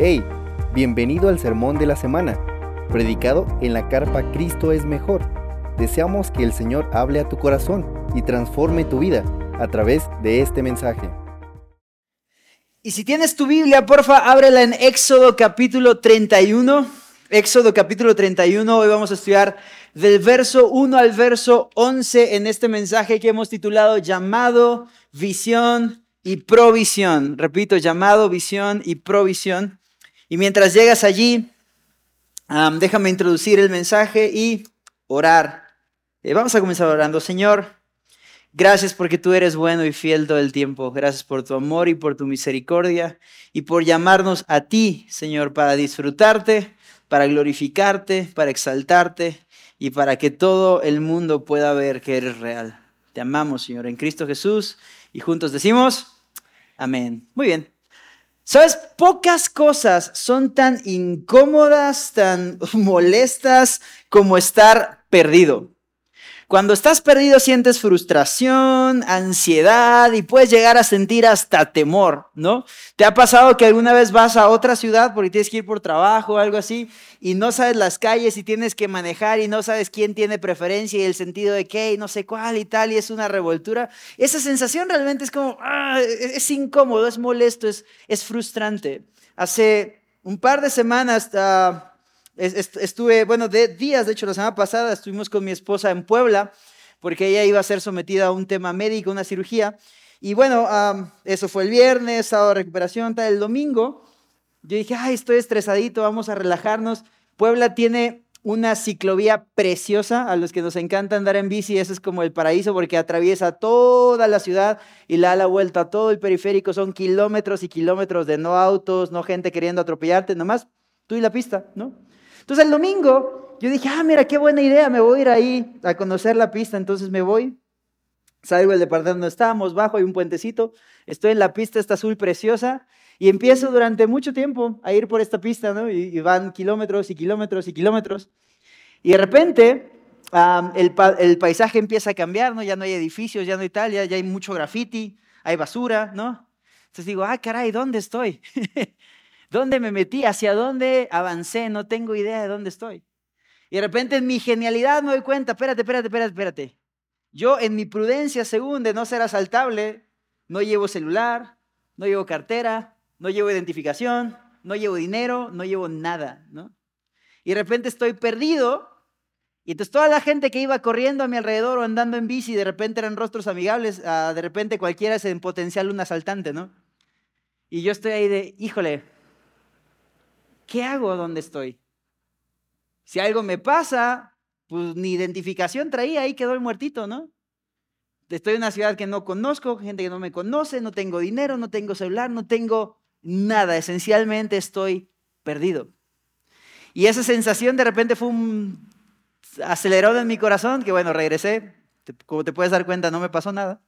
Hey, bienvenido al sermón de la semana, predicado en la carpa Cristo es mejor. Deseamos que el Señor hable a tu corazón y transforme tu vida a través de este mensaje. Y si tienes tu Biblia, porfa, ábrela en Éxodo capítulo 31. Éxodo capítulo 31, hoy vamos a estudiar del verso 1 al verso 11 en este mensaje que hemos titulado llamado, visión y provisión. Repito, llamado, visión y provisión. Y mientras llegas allí, déjame introducir el mensaje y orar. Eh, vamos a comenzar orando. Señor, gracias porque tú eres bueno y fiel todo el tiempo. Gracias por tu amor y por tu misericordia y por llamarnos a ti, Señor, para disfrutarte, para glorificarte, para exaltarte y para que todo el mundo pueda ver que eres real. Te amamos, Señor, en Cristo Jesús y juntos decimos, amén. Muy bien. Sabes, pocas cosas son tan incómodas, tan molestas como estar perdido. Cuando estás perdido sientes frustración, ansiedad y puedes llegar a sentir hasta temor, ¿no? ¿Te ha pasado que alguna vez vas a otra ciudad porque tienes que ir por trabajo o algo así y no sabes las calles y tienes que manejar y no sabes quién tiene preferencia y el sentido de qué y no sé cuál y tal y es una revoltura? Esa sensación realmente es como, ah, es incómodo, es molesto, es, es frustrante. Hace un par de semanas... Uh, Estuve, bueno, de días, de hecho, la semana pasada estuvimos con mi esposa en Puebla, porque ella iba a ser sometida a un tema médico, una cirugía. Y bueno, eso fue el viernes, sábado de recuperación, tal. El domingo, yo dije, ay, estoy estresadito, vamos a relajarnos. Puebla tiene una ciclovía preciosa, a los que nos encanta andar en bici, eso es como el paraíso porque atraviesa toda la ciudad y la da la vuelta a todo el periférico, son kilómetros y kilómetros de no autos, no gente queriendo atropellarte, nomás tú y la pista, ¿no? Entonces el domingo yo dije, ah, mira, qué buena idea, me voy a ir ahí a conocer la pista, entonces me voy. Salgo del departamento donde estábamos, bajo, hay un puentecito, estoy en la pista, esta azul preciosa, y empiezo durante mucho tiempo a ir por esta pista, ¿no? Y, van kilómetros y kilómetros y kilómetros. Y de repente el, paisaje empieza a cambiar, ¿no? Ya no hay edificios, ya no hay tal, ya, ya hay mucho graffiti, hay basura, ¿no? Entonces digo, ah, caray, ¿dónde estoy? ¿Dónde me metí? ¿Hacia dónde avancé? No tengo idea de dónde estoy. Y de repente en mi genialidad me doy cuenta, espérate, espérate, espérate, espérate. Yo en mi prudencia, según de no ser asaltable, no llevo celular, no llevo cartera, no llevo identificación, no llevo dinero, no llevo nada, ¿no? Y de repente estoy perdido y entonces toda la gente que iba corriendo a mi alrededor o andando en bici, de repente eran rostros amigables, ah, de repente cualquiera es en potencial un asaltante, ¿no? Y yo estoy ahí de, híjole, ¿qué hago donde estoy? Si algo me pasa, pues ni identificación traía, ahí quedó el muertito, ¿no? Estoy en una ciudad que no conozco, gente que no me conoce, no tengo dinero, no tengo celular, no tengo nada, esencialmente estoy perdido. Y esa sensación de repente fue un acelerón en mi corazón, que bueno, regresé, como te puedes dar cuenta, no me pasó nada.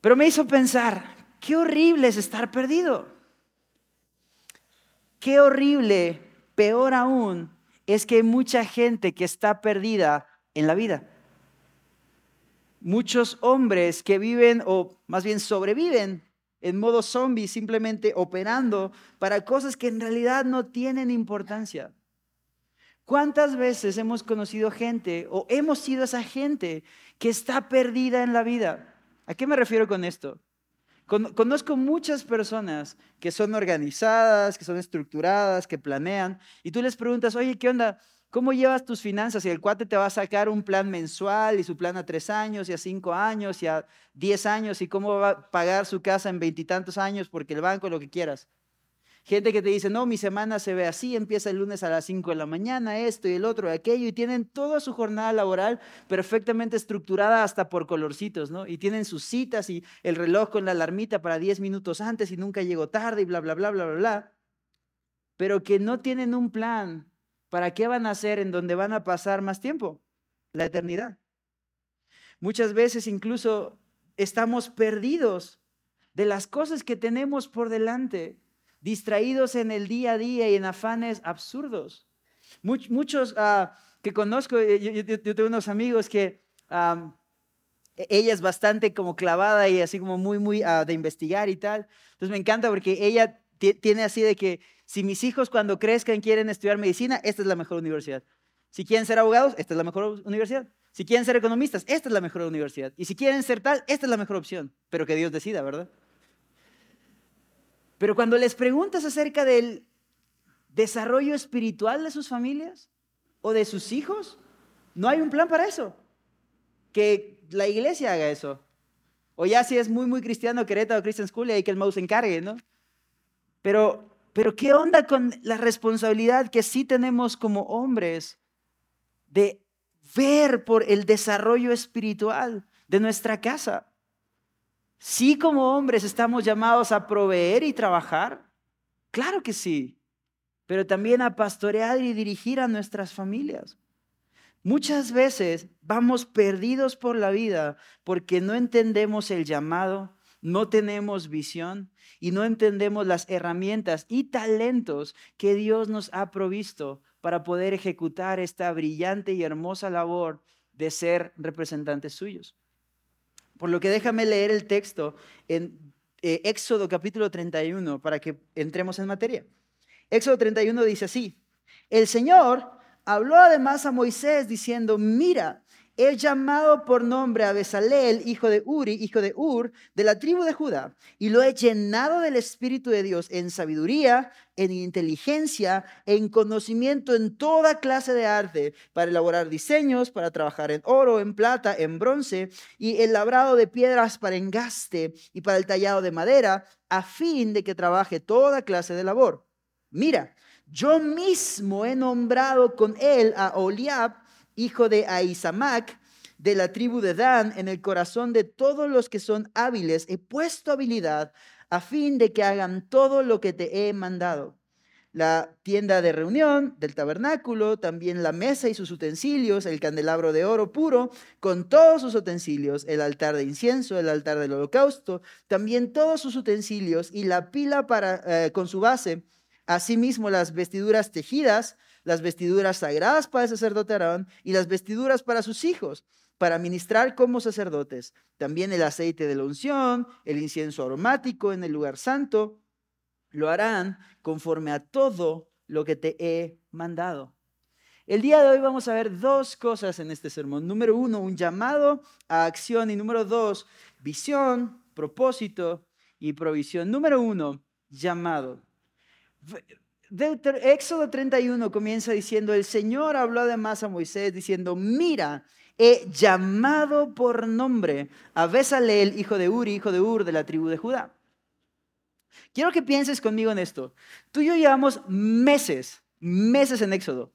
Pero me hizo pensar, qué horrible es estar perdido. Qué horrible, peor aún, es que hay mucha gente que está perdida en la vida. Muchos hombres que viven, o más bien sobreviven, en modo zombie, simplemente operando para cosas que en realidad no tienen importancia. ¿Cuántas veces hemos conocido gente o hemos sido esa gente que está perdida en la vida? ¿A qué me refiero con esto? Conozco muchas personas que son organizadas, que son estructuradas, que planean, y tú les preguntas, oye, ¿qué onda? ¿Cómo llevas tus finanzas? Y el cuate te va a sacar un plan mensual y su plan a tres años y a cinco años y a diez años y cómo va a pagar su casa en veintitantos años porque el banco, lo que quieras. Gente que te dice, no, mi semana se ve así, empieza el lunes a las 5 de la mañana, esto y el otro, aquello, y tienen toda su jornada laboral perfectamente estructurada hasta por colorcitos, ¿no? Y tienen sus citas y el reloj con la alarmita para 10 minutos antes y nunca llego tarde y bla, bla, bla, bla, bla, bla. Pero que no tienen un plan para qué van a hacer en donde van a pasar más tiempo, la eternidad. Muchas veces incluso estamos perdidos de las cosas que tenemos por delante distraídos en el día a día y en afanes absurdos. muchos ah, que conozco, eh, yo, tengo unos amigos que e, ella es bastante como clavada y así como muy, muy ah, de investigar y tal. Entonces me encanta porque ella tiene así de que si mis hijos cuando crezcan quieren estudiar medicina, esta es la mejor universidad. Si quieren ser abogados, esta es la mejor universidad. Si quieren ser economistas, esta es la mejor universidad. Y si quieren ser tal, esta es la mejor opción. Pero que Dios decida, ¿verdad? Pero cuando les preguntas acerca del desarrollo espiritual de sus familias o de sus hijos, no hay un plan para eso. Que la iglesia haga eso. O ya si es muy, muy cristiano, Querétaro Christian School, y hay que el mouse se encargue, ¿no? Pero, pero ¿qué onda con la responsabilidad que sí tenemos como hombres de ver por el desarrollo espiritual de nuestra casa? Sí como hombres estamos llamados a proveer y trabajar. Claro que sí. Pero también a pastorear y dirigir a nuestras familias. Muchas veces vamos perdidos por la vida porque no entendemos el llamado, no tenemos visión y no entendemos las herramientas y talentos que Dios nos ha provisto para poder ejecutar esta brillante y hermosa labor de ser representantes suyos. Por lo que déjame leer el texto en eh, Éxodo capítulo 31 para que entremos en materia. Éxodo 31 dice así, el Señor Habló además a Moisés diciendo, mira, he llamado por nombre a Besaleel, hijo de Uri, hijo de Ur, de la tribu de Judá, y lo he llenado del Espíritu de Dios en sabiduría, en inteligencia, en conocimiento en toda clase de arte, para elaborar diseños, para trabajar en oro, en plata, en bronce, y el labrado de piedras para engaste y para el tallado de madera, a fin de que trabaje toda clase de labor. Mira, yo mismo he nombrado con él a Oliab, hijo de Aizamac, de la tribu de Dan, en el corazón de todos los que son hábiles. He puesto habilidad a fin de que hagan todo lo que te he mandado. La tienda de reunión del tabernáculo, también la mesa y sus utensilios, el candelabro de oro puro, con todos sus utensilios, el altar de incienso, el altar del holocausto, también todos sus utensilios y la pila para, eh, con su base Asimismo, las vestiduras tejidas, las vestiduras sagradas para el sacerdote Aarón y las vestiduras para sus hijos, para ministrar como sacerdotes. También el aceite de la unción, el incienso aromático en el lugar santo, lo harán conforme a todo lo que te he mandado. El día de hoy vamos a ver dos cosas en este sermón. Número uno, un llamado a acción y número dos, visión, propósito y provisión. Número uno, llamado. Éxodo 31 comienza diciendo, el Señor habló además a Moisés diciendo, mira, he llamado por nombre a Besaleel, hijo de Uri, hijo de Ur, de la tribu de Judá. Quiero que pienses conmigo en esto. Tú y yo llevamos meses, meses en Éxodo.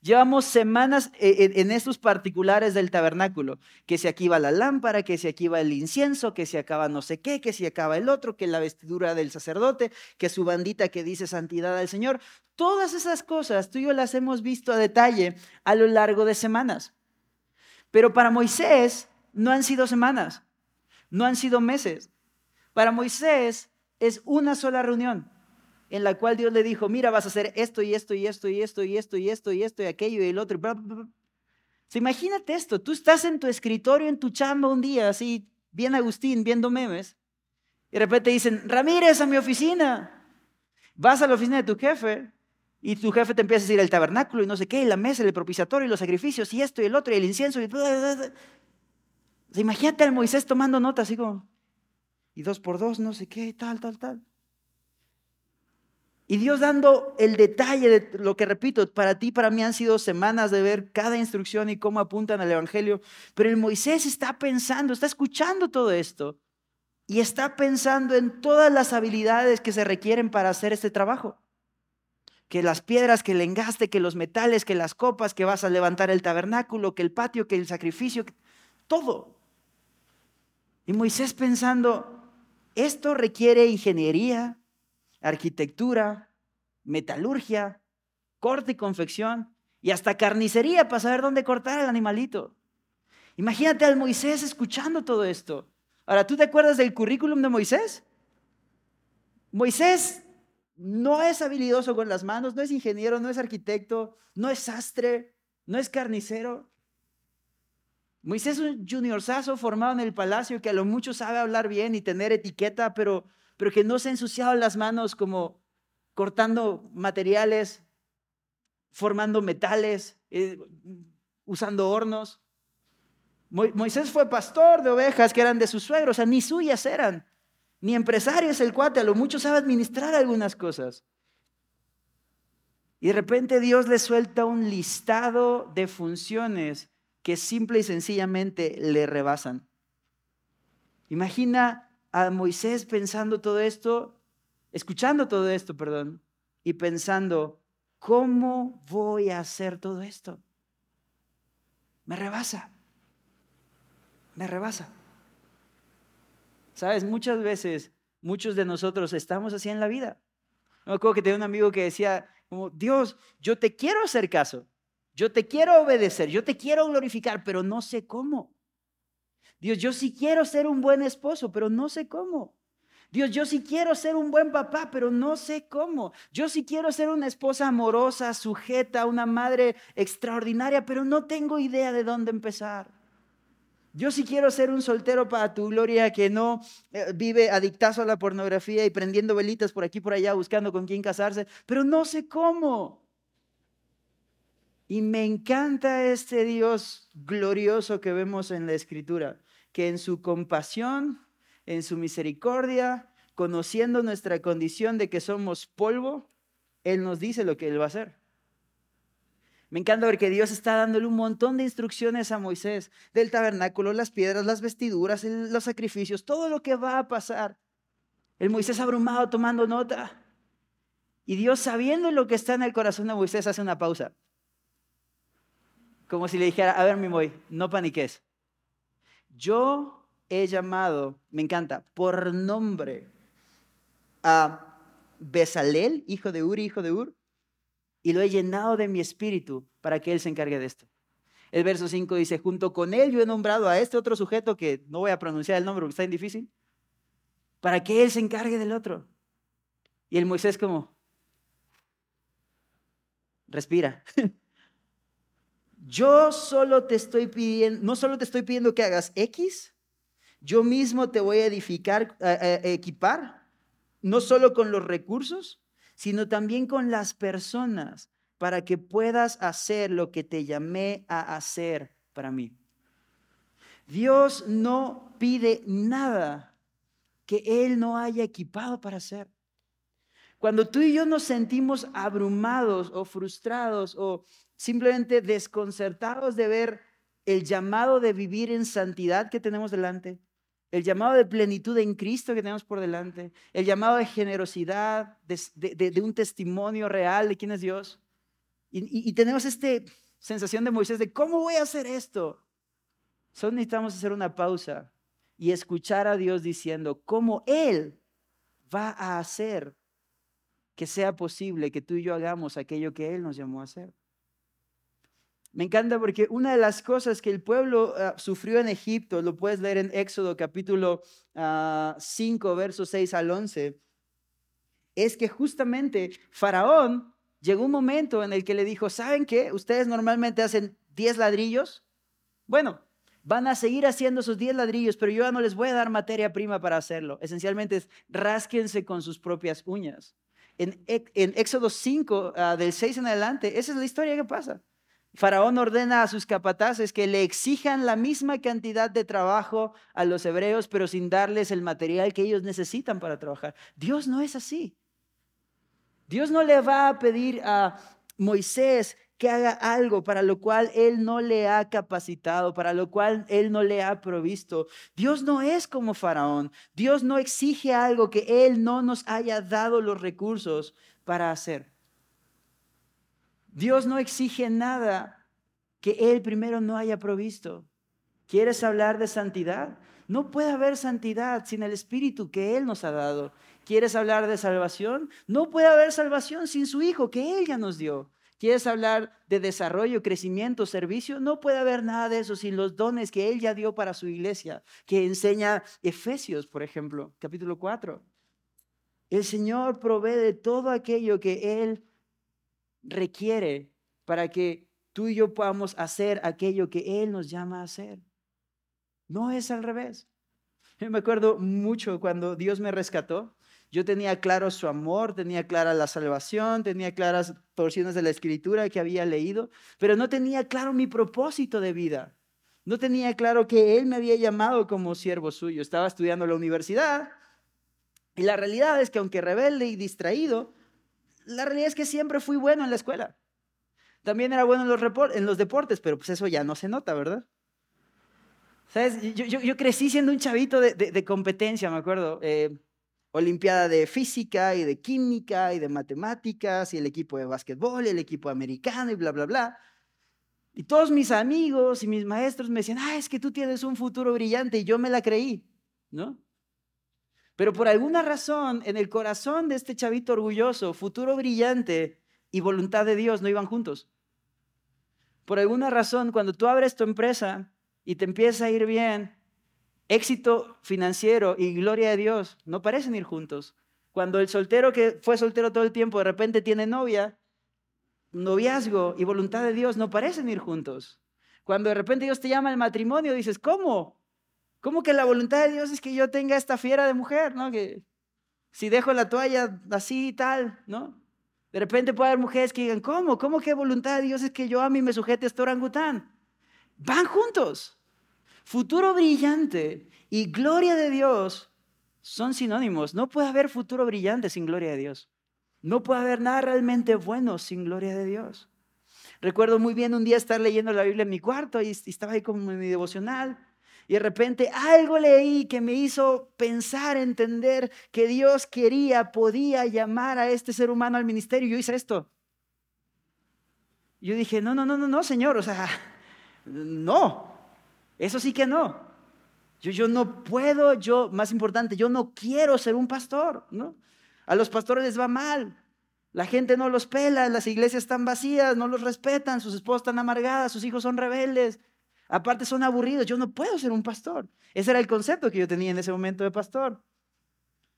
Llevamos semanas eh, en estos particulares del tabernáculo, que si aquí va la lámpara, que si aquí va el incienso, que si acaba no sé qué, que si acaba el otro, que la vestidura del sacerdote, que su bandita que dice santidad al Señor. Todas esas cosas tú y yo las hemos visto a detalle a lo largo de semanas. Pero para Moisés no han sido semanas, no han sido meses. Para Moisés es una sola reunión en la cual Dios le dijo, mira, vas a hacer esto y esto y esto y esto y esto y esto y esto y aquello y el otro. imagínate esto, tú estás en tu escritorio, en tu chamba un día, así, bien Agustín, viendo memes, y de repente dicen, Ramírez, a mi oficina. Vas a la oficina de tu jefe y tu jefe te empieza a decir el tabernáculo y no sé qué, y la mesa, el propiciatorio y los sacrificios y esto y el otro y el incienso. Y... imagínate al Moisés tomando notas así como, y dos por dos, no sé qué, tal, tal, tal. Y Dios dando el detalle de lo que repito, para ti, para mí han sido semanas de ver cada instrucción y cómo apuntan al Evangelio. Pero el Moisés está pensando, está escuchando todo esto y está pensando en todas las habilidades que se requieren para hacer este trabajo. Que las piedras, que el engaste, que los metales, que las copas, que vas a levantar el tabernáculo, que el patio, que el sacrificio, todo. Y Moisés pensando, esto requiere ingeniería, arquitectura, metalurgia, corte y confección y hasta carnicería para saber dónde cortar el animalito. Imagínate al Moisés escuchando todo esto. Ahora, ¿tú te acuerdas del currículum de Moisés? Moisés no es habilidoso con las manos, no es ingeniero, no es arquitecto, no es sastre, no es carnicero. Moisés es un juniorzazo formado en el palacio que a lo mucho sabe hablar bien y tener etiqueta, pero pero que no se ha ensuciado las manos como cortando materiales, formando metales, eh, usando hornos. Moisés fue pastor de ovejas que eran de sus suegros, o sea, ni suyas eran, ni empresarios el cuate, a lo mucho sabe administrar algunas cosas. Y de repente Dios le suelta un listado de funciones que simple y sencillamente le rebasan. Imagina a Moisés pensando todo esto, escuchando todo esto, perdón, y pensando, ¿cómo voy a hacer todo esto? Me rebasa, me rebasa. Sabes, muchas veces, muchos de nosotros estamos así en la vida. Me acuerdo que tenía un amigo que decía, como, Dios, yo te quiero hacer caso, yo te quiero obedecer, yo te quiero glorificar, pero no sé cómo. Dios, yo sí quiero ser un buen esposo, pero no sé cómo. Dios, yo sí quiero ser un buen papá, pero no sé cómo. Yo sí quiero ser una esposa amorosa, sujeta, una madre extraordinaria, pero no tengo idea de dónde empezar. Yo sí quiero ser un soltero para tu gloria que no eh, vive adictazo a la pornografía y prendiendo velitas por aquí y por allá buscando con quién casarse, pero no sé cómo. Y me encanta este Dios glorioso que vemos en la escritura, que en su compasión, en su misericordia, conociendo nuestra condición de que somos polvo, Él nos dice lo que Él va a hacer. Me encanta ver que Dios está dándole un montón de instrucciones a Moisés del tabernáculo, las piedras, las vestiduras, los sacrificios, todo lo que va a pasar. El Moisés abrumado tomando nota. Y Dios sabiendo lo que está en el corazón de Moisés hace una pausa. Como si le dijera, a ver mi Moy, no paniques. Yo he llamado, me encanta, por nombre a Besalel, hijo de Uri, hijo de Ur, y lo he llenado de mi espíritu para que Él se encargue de esto. El verso 5 dice, junto con Él yo he nombrado a este otro sujeto que no voy a pronunciar el nombre porque está en difícil, para que Él se encargue del otro. Y el Moisés como, respira. yo solo te estoy pidiendo, no solo te estoy pidiendo que hagas X, yo mismo te voy a edificar, equipar, no solo con los recursos, sino también con las personas para que puedas hacer lo que te llamé a hacer para mí. Dios no pide nada que Él no haya equipado para hacer. Cuando tú y yo nos sentimos abrumados o frustrados o simplemente desconcertados de ver el llamado de vivir en santidad que tenemos delante, el llamado de plenitud en Cristo que tenemos por delante, el llamado de generosidad, de, un testimonio real de quién es Dios. Y, tenemos esta sensación de Moisés de, ¿cómo voy a hacer esto? Solo necesitamos hacer una pausa y escuchar a Dios diciendo cómo Él va a hacer que sea posible que tú y yo hagamos aquello que Él nos llamó a hacer. Me encanta porque una de las cosas que el pueblo ah, sufrió en Egipto, lo puedes leer en Éxodo capítulo 5, ah, versos 6 al 11, es que justamente Faraón llegó un momento en el que le dijo, ¿saben qué? Ustedes normalmente hacen 10 ladrillos. Bueno, van a seguir haciendo sus 10 ladrillos, pero yo ya no les voy a dar materia prima para hacerlo. Esencialmente es rásquense con sus propias uñas. En, Éxodo 5, ah, del 6 en adelante, esa es la historia que pasa. Faraón ordena a sus capataces que le exijan la misma cantidad de trabajo a los hebreos, pero sin darles el material que ellos necesitan para trabajar. Dios no es así. Dios no le va a pedir a Moisés que haga algo para lo cual él no le ha capacitado, para lo cual él no le ha provisto. Dios no es como Faraón. Dios no exige algo que él no nos haya dado los recursos para hacer. Dios no exige nada que Él primero no haya provisto. ¿Quieres hablar de santidad? No puede haber santidad sin el Espíritu que Él nos ha dado. ¿Quieres hablar de salvación? No puede haber salvación sin su Hijo que Él ya nos dio. ¿Quieres hablar de desarrollo, crecimiento, servicio? No puede haber nada de eso sin los dones que Él ya dio para su iglesia, que enseña Efesios, por ejemplo, capítulo 4. El Señor provee de todo aquello que Él requiere para que tú y yo podamos hacer aquello que Él nos llama a hacer. No es al revés. Me acuerdo mucho cuando Dios me rescató. Yo tenía claro su amor, tenía clara la salvación, tenía claras porciones de la escritura que había leído, pero no tenía claro mi propósito de vida. No tenía claro que Él me había llamado como siervo suyo. Estaba estudiando en la universidad y la realidad es que aunque rebelde y distraído, la realidad es que siempre fui bueno en la escuela. También era bueno en los, deportes, pero pues eso ya no se nota, ¿verdad? ¿Sabes? Yo, crecí siendo un chavito de, competencia, me acuerdo. Eh, Olimpiada de física y de química y de matemáticas y el equipo de básquetbol y el equipo americano y bla, bla, bla. Y todos mis amigos y mis maestros me decían, ah, es que tú tienes un futuro brillante y yo me la creí, ¿no? Pero por alguna razón, en el corazón de este chavito orgulloso, futuro brillante y voluntad de Dios no iban juntos. Por alguna razón, cuando tú abres tu empresa y te empieza a ir bien, éxito financiero y gloria de Dios no parecen ir juntos. Cuando el soltero que fue soltero todo el tiempo de repente tiene novia, noviazgo y voluntad de Dios no parecen ir juntos. Cuando de repente Dios te llama al matrimonio, dices, ¿cómo? ¿Cómo que la voluntad de Dios es que yo tenga esta fiera de mujer, ¿no? Que si dejo la toalla así y tal, ¿no? De repente puede haber mujeres que digan, ¿cómo? ¿Cómo que voluntad de Dios es que yo a mí me sujete a este orangután? Van juntos. Futuro brillante y gloria de Dios son sinónimos. No puede haber futuro brillante sin gloria de Dios. No puede haber nada realmente bueno sin gloria de Dios. Recuerdo muy bien un día estar leyendo la Biblia en mi cuarto y estaba ahí como en mi devocional. Y de repente algo leí que me hizo pensar, entender que Dios quería, podía llamar a este ser humano al ministerio. Yo hice esto. Yo dije, no, no, no, no, no, Señor, o sea, no. Eso sí que no. Yo, yo no puedo, yo, más importante, yo no quiero ser un pastor, ¿no? A los pastores les va mal. La gente no los pela, las iglesias están vacías, no los respetan, sus esposas están amargadas, sus hijos son rebeldes. Aparte son aburridos, yo no puedo ser un pastor. Ese era el concepto que yo tenía en ese momento de pastor.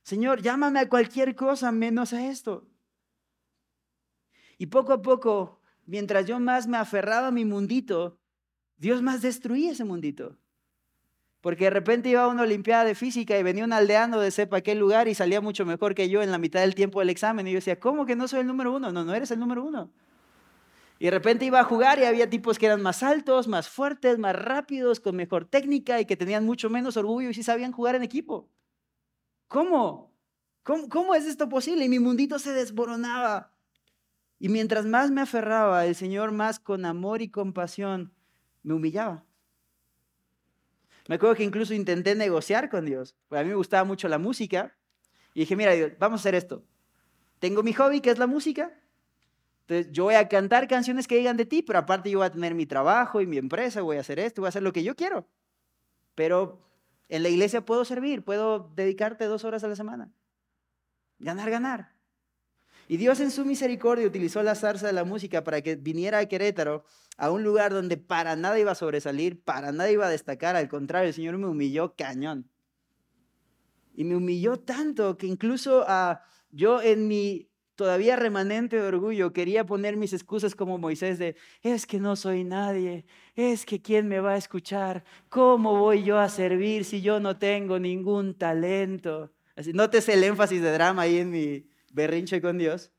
Señor, llámame a cualquier cosa menos a esto. Y poco a poco, mientras yo más me aferraba a mi mundito, Dios más destruía ese mundito. Porque de repente iba a una Olimpiada de Física y venía un aldeano de sepa qué lugar y salía mucho mejor que yo en la mitad del tiempo del examen. Y yo decía, ¿cómo que no soy el número uno? No, no eres el número uno. Y de repente iba a jugar y había tipos que eran más altos, más fuertes, más rápidos, con mejor técnica y que tenían mucho menos orgullo y sí sabían jugar en equipo. ¿Cómo? ¿Cómo, cómo es esto posible? Y mi mundito se desboronaba. Y mientras más me aferraba, el Señor más con amor y compasión me humillaba. Me acuerdo que incluso intenté negociar con Dios, porque a mí me gustaba mucho la música. Y dije, mira, Dios, vamos a hacer esto. Tengo mi hobby, que es la música. Entonces, yo voy a cantar canciones que digan de ti, pero aparte yo voy a tener mi trabajo y mi empresa, voy a hacer esto, voy a hacer lo que yo quiero. Pero en la iglesia puedo servir, puedo dedicarte dos horas a la semana. Ganar, ganar. Y Dios en su misericordia utilizó la zarza de la música para que viniera a Querétaro, a un lugar donde para nada iba a sobresalir, para nada iba a destacar, al contrario, el Señor me humilló cañón. Y me humilló tanto que incluso a yo en mi todavía remanente orgullo quería poner mis excusas como Moisés de, es que no soy nadie, es que quién me va a escuchar, ¿cómo voy yo a servir si yo no tengo ningún talento? Así, notes el énfasis de drama ahí en mi, berrinche con Dios,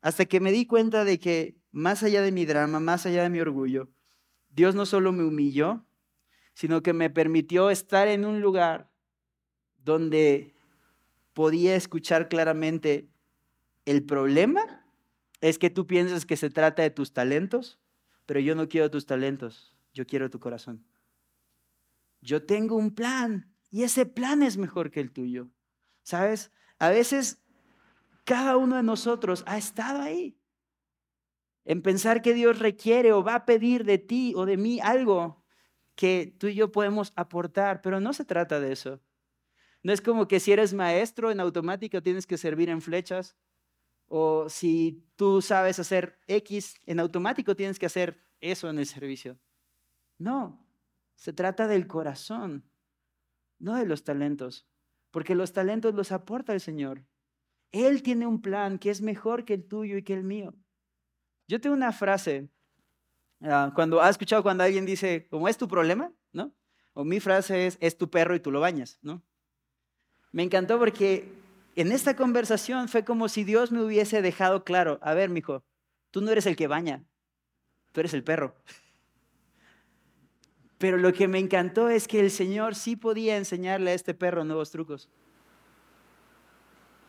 hasta que me di cuenta de que más allá de mi drama, más allá de mi orgullo, Dios no solo me humilló, sino que me permitió estar en un lugar donde podía escuchar claramente el problema es que tú piensas que se trata de tus talentos, pero yo no quiero tus talentos, yo quiero tu corazón. Yo tengo un plan y ese plan es mejor que el tuyo. ¿Sabes? A veces cada uno de nosotros ha estado ahí en pensar que Dios requiere o va a pedir de ti o de mí algo que tú y yo podemos aportar, pero no se trata de eso. No es como que si eres maestro en automático tienes que servir en flechas o si tú sabes hacer X en automático tienes que hacer eso en el servicio. No, se trata del corazón, no de los talentos porque los talentos los aporta el Señor. Él tiene un plan que es mejor que el tuyo y que el mío. Yo tengo una frase, ah, cuando has escuchado cuando alguien dice, ¿cómo es tu problema? ¿No? O mi frase es, es tu perro y tú lo bañas, ¿no? Me encantó porque en esta conversación fue como si Dios me hubiese dejado claro, a ver, mijo, tú no eres el que baña, tú eres el perro. Pero lo que me encantó es que el Señor sí podía enseñarle a este perro nuevos trucos.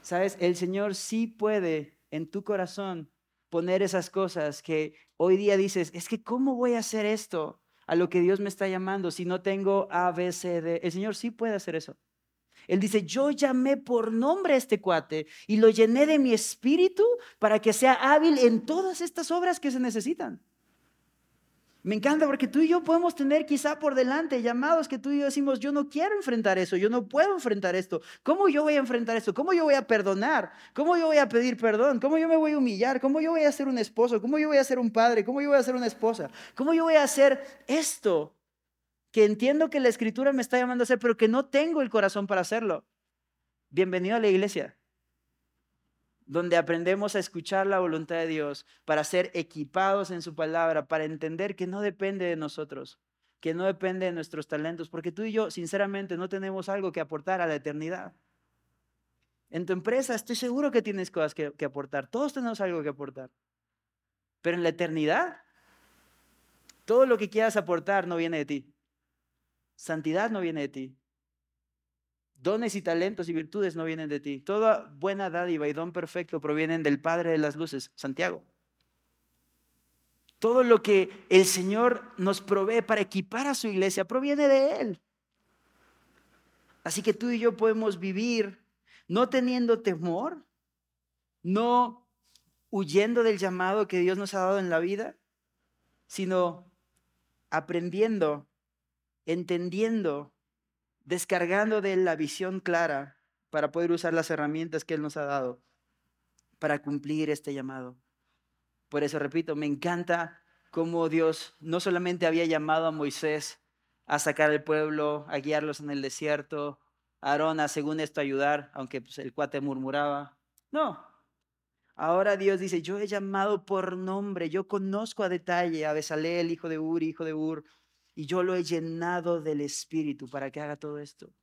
¿Sabes? El Señor sí puede en tu corazón poner esas cosas que hoy día dices, es que ¿cómo voy a hacer esto a lo que Dios me está llamando si no tengo A, B, C, D? El Señor sí puede hacer eso. Él dice, yo llamé por nombre a este cuate y lo llené de mi espíritu para que sea hábil en todas estas obras que se necesitan. Me encanta porque tú y yo podemos tener quizá por delante llamados que tú y yo decimos, yo no quiero enfrentar eso, yo no puedo enfrentar esto. ¿Cómo yo voy a enfrentar esto? ¿Cómo yo voy a perdonar? ¿Cómo yo voy a pedir perdón? ¿Cómo yo me voy a humillar? ¿Cómo yo voy a ser un esposo? ¿Cómo yo voy a ser un padre? ¿Cómo yo voy a ser una esposa? ¿Cómo yo voy a hacer esto? Que entiendo que la escritura me está llamando a hacer, pero que no tengo el corazón para hacerlo. Bienvenido a la iglesia donde aprendemos a escuchar la voluntad de Dios para ser equipados en su palabra, para entender que no depende de nosotros, que no depende de nuestros talentos, porque tú y yo, sinceramente, no tenemos algo que aportar a la eternidad. En tu empresa estoy seguro que tienes cosas que, aportar, todos tenemos algo que aportar, pero en la eternidad, todo lo que quieras aportar no viene de ti. Santidad no viene de ti. Dones y talentos y virtudes no vienen de ti. Toda buena dádiva y don perfecto provienen del Padre de las Luces, Santiago. Todo lo que el Señor nos provee para equipar a su iglesia proviene de Él. Así que tú y yo podemos vivir no teniendo temor, no huyendo del llamado que Dios nos ha dado en la vida, sino aprendiendo, entendiendo descargando de él la visión clara para poder usar las herramientas que Él nos ha dado para cumplir este llamado. Por eso, repito, me encanta cómo Dios no solamente había llamado a Moisés a sacar al pueblo, a guiarlos en el desierto, a Aarón a, según esto, ayudar, aunque pues, el cuate murmuraba. No. Ahora Dios dice, yo he llamado por nombre, yo conozco a detalle a Besaleel, hijo de Uri, hijo de Ur, y yo lo he llenado del Espíritu para que haga todo esto.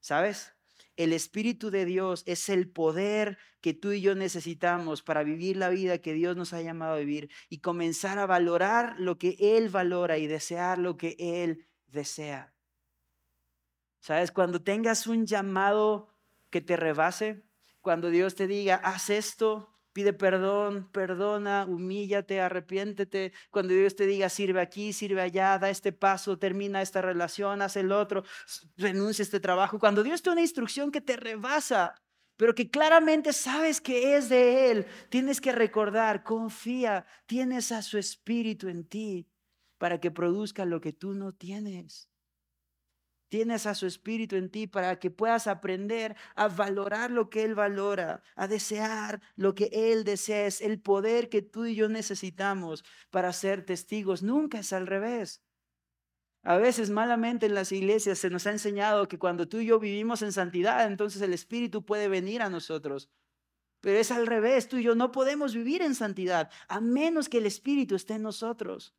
¿Sabes? El Espíritu de Dios es el poder que tú y yo necesitamos para vivir la vida que Dios nos ha llamado a vivir y comenzar a valorar lo que Él valora y desear lo que Él desea. ¿Sabes? Cuando tengas un llamado que te rebase, cuando Dios te diga, haz esto, Pide perdón, perdona, humíllate, arrepiéntete. Cuando Dios te diga, sirve aquí, sirve allá, da este paso, termina esta relación, haz el otro, renuncia a este trabajo. Cuando Dios te da una instrucción que te rebasa, pero que claramente sabes que es de Él, tienes que recordar, confía, tienes a su espíritu en ti para que produzca lo que tú no tienes. Tienes a su espíritu en ti para que puedas aprender a valorar lo que Él valora, a desear lo que Él desea. Es el poder que tú y yo necesitamos para ser testigos. Nunca es al revés. A veces malamente en las iglesias se nos ha enseñado que cuando tú y yo vivimos en santidad, entonces el Espíritu puede venir a nosotros. Pero es al revés, tú y yo no podemos vivir en santidad a menos que el Espíritu esté en nosotros.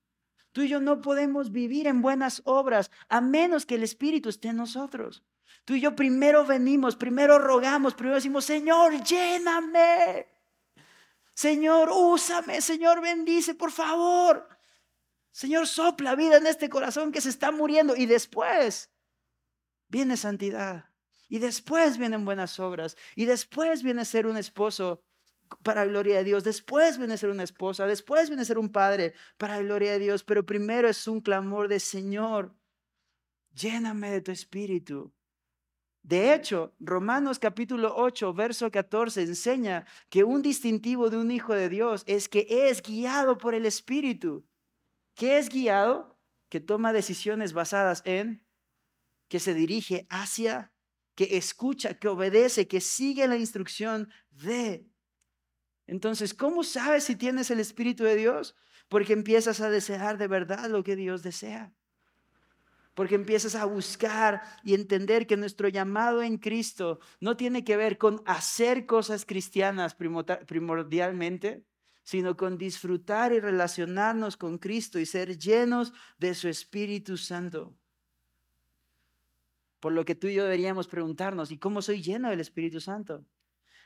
Tú y yo no podemos vivir en buenas obras a menos que el Espíritu esté en nosotros. Tú y yo primero venimos, primero rogamos, primero decimos, Señor, lléname. Señor, úsame. Señor, bendice, por favor. Señor, sopla vida en este corazón que se está muriendo. Y después viene santidad. Y después vienen buenas obras. Y después viene ser un esposo para gloria de Dios. Después viene a ser una esposa, después viene a ser un padre para gloria de Dios, pero primero es un clamor de Señor, lléname de tu espíritu. De hecho, Romanos capítulo 8, verso 14 enseña que un distintivo de un hijo de Dios es que es guiado por el Espíritu. ¿Qué es guiado? Que toma decisiones basadas en, que se dirige hacia, que escucha, que obedece, que sigue la instrucción de entonces, ¿cómo sabes si tienes el Espíritu de Dios? Porque empiezas a desear de verdad lo que Dios desea. Porque empiezas a buscar y entender que nuestro llamado en Cristo no tiene que ver con hacer cosas cristianas primordialmente, sino con disfrutar y relacionarnos con Cristo y ser llenos de su Espíritu Santo. Por lo que tú y yo deberíamos preguntarnos, ¿y cómo soy lleno del Espíritu Santo?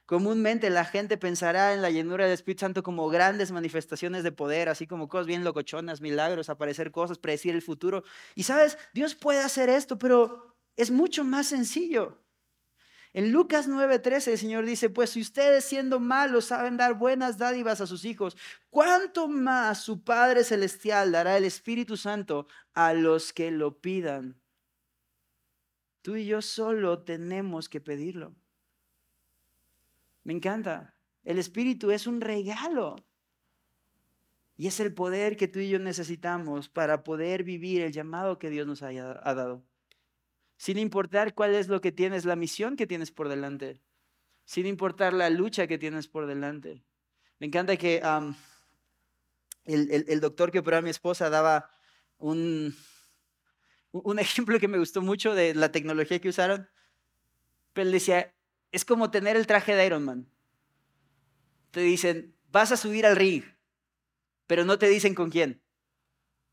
Comúnmente la gente pensará en la llenura del Espíritu Santo como grandes manifestaciones de poder, así como cosas bien locochonas, milagros, aparecer cosas, predecir el futuro. Y sabes, Dios puede hacer esto, pero es mucho más sencillo. En Lucas 9:13 el Señor dice, pues si ustedes siendo malos saben dar buenas dádivas a sus hijos, ¿cuánto más su Padre Celestial dará el Espíritu Santo a los que lo pidan? Tú y yo solo tenemos que pedirlo. Me encanta. El Espíritu es un regalo. Y es el poder que tú y yo necesitamos para poder vivir el llamado que Dios nos ha dado sin importar cuál es lo que tienes, la misión que tienes por delante, sin importar la lucha que tienes por delante. Me encanta que el, doctor que operó a mi esposa daba un, un ejemplo que me gustó mucho de la tecnología que usaron. Pero él decía, es como tener el traje de Iron Man. Te dicen, vas a subir al ring, pero no te dicen con quién.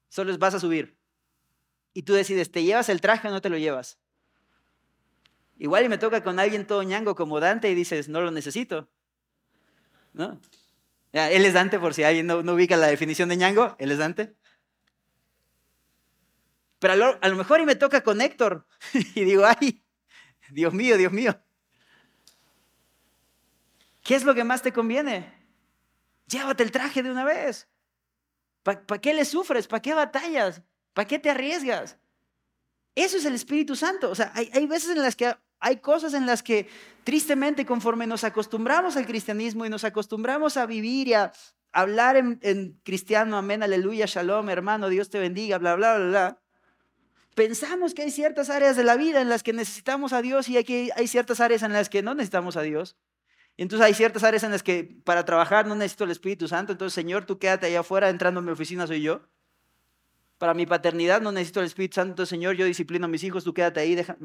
Solo vas a subir y tú decides, ¿te llevas el traje o no te lo llevas? Igual y me toca con alguien todo ñango como Dante y dices, no lo necesito. ¿No? él es Dante, por si alguien no, ubica la definición de ñango, él es Dante. Pero a lo, a lo mejor y me toca con Héctor y digo, ay, Dios mío, Dios mío. ¿Qué es lo que más te conviene? Llévate el traje de una vez. ¿Para qué le sufres? ¿Para qué batallas? ¿Para qué te arriesgas? Eso es el Espíritu Santo. O sea, hay, veces en las que hay cosas en las que tristemente conforme nos acostumbramos al cristianismo y nos acostumbramos a vivir y a hablar en, cristiano, amén, aleluya, shalom, hermano, Dios te bendiga, bla, bla, bla, bla. Pensamos que hay ciertas áreas de la vida en las que necesitamos a Dios y hay, hay ciertas áreas en las que no necesitamos a Dios. Entonces hay ciertas áreas en las que para trabajar no necesito el Espíritu Santo. Entonces, Señor, tú quédate allá afuera, entrando en mi oficina soy yo. Para mi paternidad no necesito el Espíritu Santo, Señor, yo disciplino a mis hijos, tú quédate ahí, deja...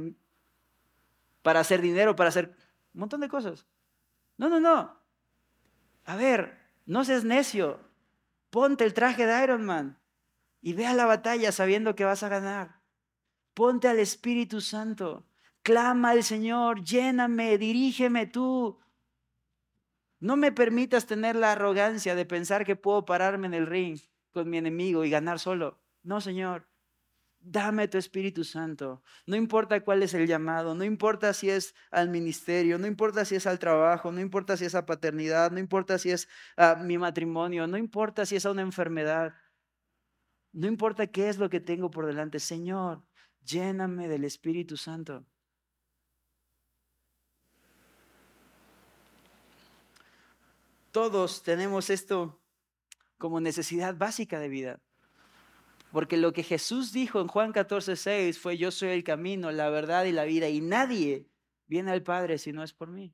para hacer dinero, para hacer un montón de cosas. No, no, no. A ver, no seas necio. Ponte el traje de Iron Man y ve a la batalla sabiendo que vas a ganar. Ponte al Espíritu Santo. Clama al Señor, lléname, dirígeme tú. No me permitas tener la arrogancia de pensar que puedo pararme en el ring con mi enemigo y ganar solo. No, Señor, dame tu Espíritu Santo. No importa cuál es el llamado, no importa si es al ministerio, no importa si es al trabajo, no importa si es a paternidad, no importa si es a mi matrimonio, no importa si es a una enfermedad. No importa qué es lo que tengo por delante. Señor, lléname del Espíritu Santo. Todos tenemos esto como necesidad básica de vida. Porque lo que Jesús dijo en Juan 14, 6 fue, yo soy el camino, la verdad y la vida, y nadie viene al Padre si no es por mí.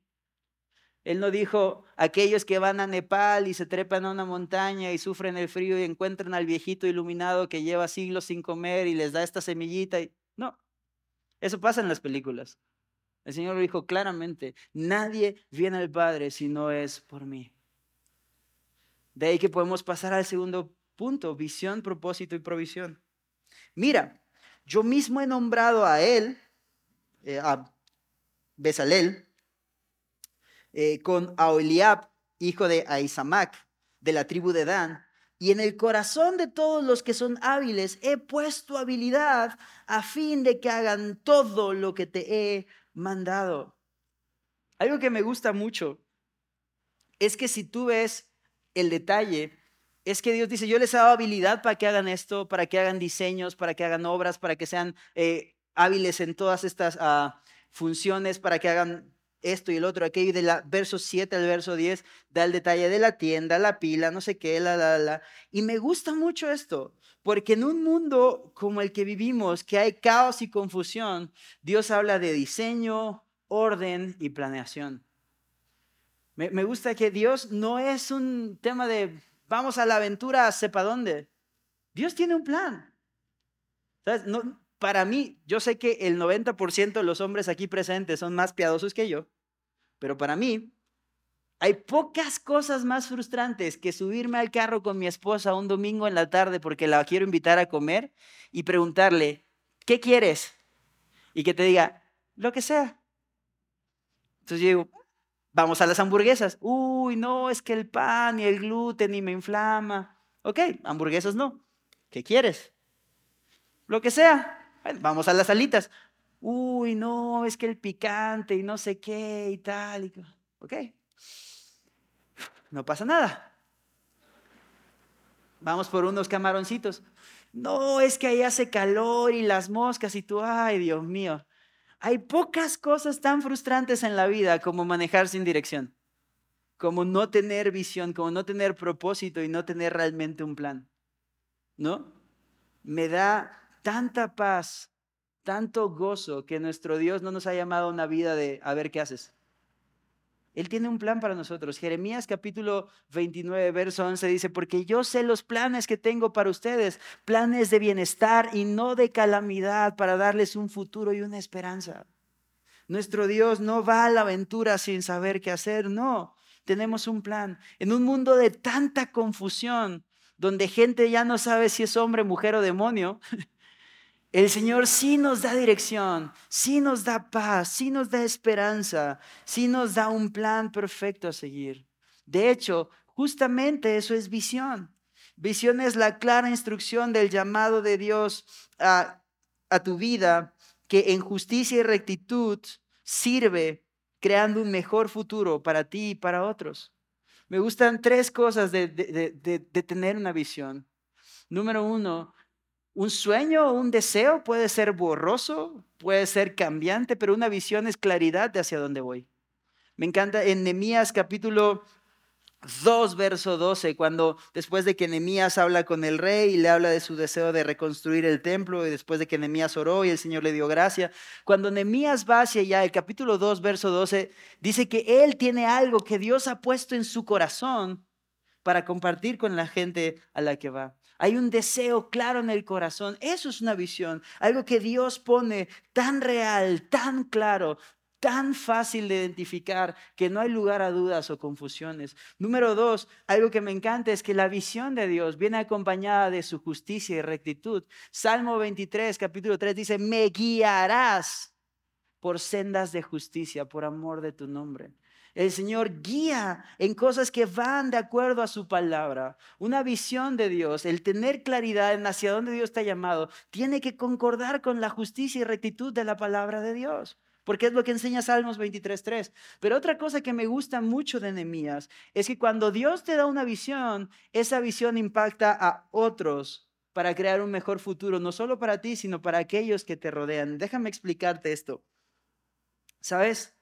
Él no dijo, aquellos que van a Nepal y se trepan a una montaña y sufren el frío y encuentran al viejito iluminado que lleva siglos sin comer y les da esta semillita. No, eso pasa en las películas. El Señor lo dijo claramente, nadie viene al Padre si no es por mí. De ahí que podemos pasar al segundo Punto, visión, propósito y provisión. Mira, yo mismo he nombrado a él, eh, a Besalel, eh, con Aholiab, hijo de Aizamac, de la tribu de Dan, y en el corazón de todos los que son hábiles he puesto habilidad a fin de que hagan todo lo que te he mandado. Algo que me gusta mucho es que si tú ves el detalle, es que Dios dice, yo les he dado habilidad para que hagan esto, para que hagan diseños, para que hagan obras, para que sean eh, hábiles en todas estas ah, funciones, para que hagan esto y el otro, aquello, y de la verso 7 al verso 10, da el detalle de la tienda, la pila, no sé qué, la, la, la. Y me gusta mucho esto, porque en un mundo como el que vivimos, que hay caos y confusión, Dios habla de diseño, orden y planeación. Me gusta que Dios no es un tema de vamos a la aventura, sepa dónde. Dios tiene un plan. Para mí, yo sé que el 90% de los hombres aquí presentes son más piadosos que yo, pero para mí hay pocas cosas más frustrantes que subirme al carro con mi esposa un domingo en la tarde porque la quiero invitar a comer y preguntarle, ¿qué quieres? y que te diga, lo que sea. Entonces yo digo, vamos a las hamburguesas. Uy, no, es que el pan y el gluten y me inflama. Ok, hamburguesas no. ¿Qué quieres? Lo que sea. vamos a las alitas. Uy, no, es que el picante y no sé qué y tal. Ok. No pasa nada. Vamos por unos camaroncitos. No, es que ahí hace calor y las moscas y tú, ay, Dios mío. Hay pocas cosas tan frustrantes en la vida como manejar sin dirección, como no tener visión, como no tener propósito y no tener realmente un plan. ¿No? Me da tanta paz, tanto gozo que nuestro Dios no nos ha llamado a una vida de a ver qué haces. Él tiene un plan para nosotros. Jeremías capítulo 29, verso 11 dice, porque yo sé los planes que tengo para ustedes, planes de bienestar y no de calamidad, para darles un futuro y una esperanza. Nuestro Dios no va a la aventura sin saber qué hacer, no. Tenemos un plan. En un mundo de tanta confusión, donde gente ya no sabe si es hombre, mujer o demonio, El Señor sí nos da dirección, sí nos da paz, sí nos da esperanza, sí nos da un plan perfecto a seguir. De hecho, justamente eso es visión. Visión es la clara instrucción del llamado de Dios a, tu vida que en justicia y rectitud sirve creando un mejor futuro para ti y para otros. Me gustan tres cosas de, de tener una visión. Número uno, un sueño un deseo puede ser borroso, puede ser cambiante, pero una visión es claridad de hacia dónde voy. Me encanta en Nehemías capítulo 2, verso 12, cuando después de que Nehemías habla con el rey y le habla de su deseo de reconstruir el templo y después de que Nehemías oró y el Señor le dio gracia, cuando Nehemías va hacia allá, el capítulo 2, verso 12, dice que él tiene algo que Dios ha puesto en su corazón para compartir con la gente a la que va. Hay un deseo claro en el corazón. Eso es una visión. Algo que Dios pone tan real, tan claro, tan fácil de identificar que no hay lugar a dudas o confusiones. Número dos, algo que me encanta es que la visión de Dios viene acompañada de su justicia y rectitud. Salmo 23, capítulo 3 dice, me guiarás por sendas de justicia, por amor de tu nombre. El Señor guía en cosas que van de acuerdo a su palabra. Una visión de Dios, el tener claridad en hacia dónde Dios ha llamado, tiene que concordar con la justicia y rectitud de la palabra de Dios. Porque es lo que enseña Salmos 23.3. Pero otra cosa que me gusta mucho de Nehemías es que cuando Dios te da una visión, esa visión impacta a otros para crear un mejor futuro, no solo para ti, sino para aquellos que te rodean. Déjame explicarte esto. ¿Sabes?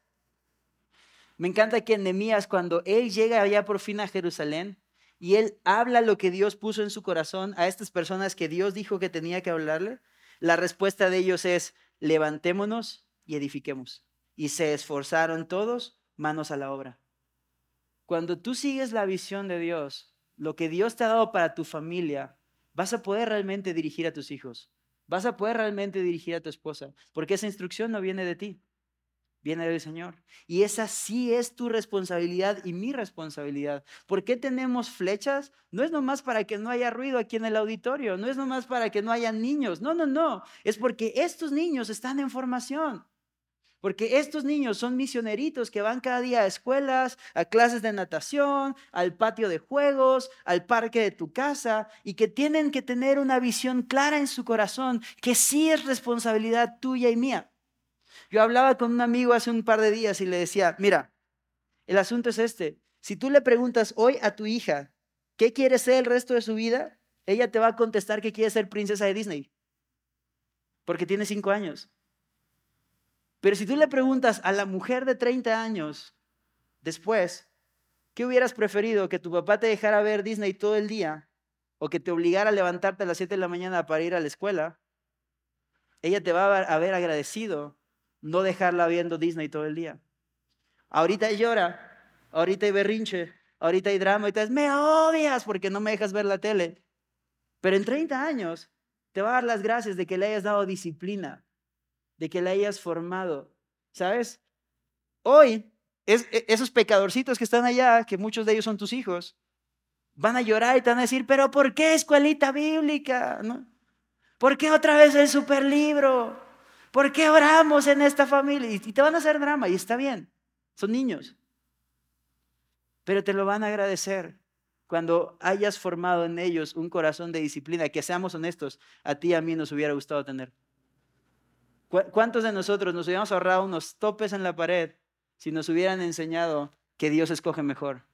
Me encanta que en Nehemías, cuando él llega allá por fin a Jerusalén y él habla lo que Dios puso en su corazón a estas personas que Dios dijo que tenía que hablarle, la respuesta de ellos es, levantémonos y edifiquemos. Y se esforzaron todos, manos a la obra. Cuando tú sigues la visión de Dios, lo que Dios te ha dado para tu familia, vas a poder realmente dirigir a tus hijos. Vas a poder realmente dirigir a tu esposa, porque esa instrucción no viene de ti viene del Señor. Y esa sí es tu responsabilidad y mi responsabilidad. ¿Por qué tenemos flechas? No es nomás para que no haya ruido aquí en el auditorio, no es nomás para que no haya niños, no, no, no, es porque estos niños están en formación. Porque estos niños son misioneritos que van cada día a escuelas, a clases de natación, al patio de juegos, al parque de tu casa y que tienen que tener una visión clara en su corazón que sí es responsabilidad tuya y mía. Yo hablaba con un amigo hace un par de días y le decía, mira, el asunto es este. Si tú le preguntas hoy a tu hija, ¿qué quiere ser el resto de su vida? Ella te va a contestar que quiere ser princesa de Disney, porque tiene cinco años. Pero si tú le preguntas a la mujer de 30 años después, ¿qué hubieras preferido? ¿Que tu papá te dejara ver Disney todo el día o que te obligara a levantarte a las 7 de la mañana para ir a la escuela? Ella te va a ver agradecido no dejarla viendo Disney todo el día. Ahorita llora, ahorita hay berrinche, ahorita hay drama, ahorita es, me odias porque no me dejas ver la tele. Pero en 30 años te va a dar las gracias de que le hayas dado disciplina, de que le hayas formado. ¿Sabes? Hoy, es, e, esos pecadorcitos que están allá, que muchos de ellos son tus hijos, van a llorar y te van a decir, pero ¿por qué escuelita bíblica? ¿No? ¿Por qué otra vez el super libro? ¿Por qué oramos en esta familia? Y te van a hacer drama y está bien. Son niños. Pero te lo van a agradecer cuando hayas formado en ellos un corazón de disciplina, que seamos honestos, a ti y a mí nos hubiera gustado tener. ¿Cuántos de nosotros nos hubiéramos ahorrado unos topes en la pared si nos hubieran enseñado que Dios escoge mejor?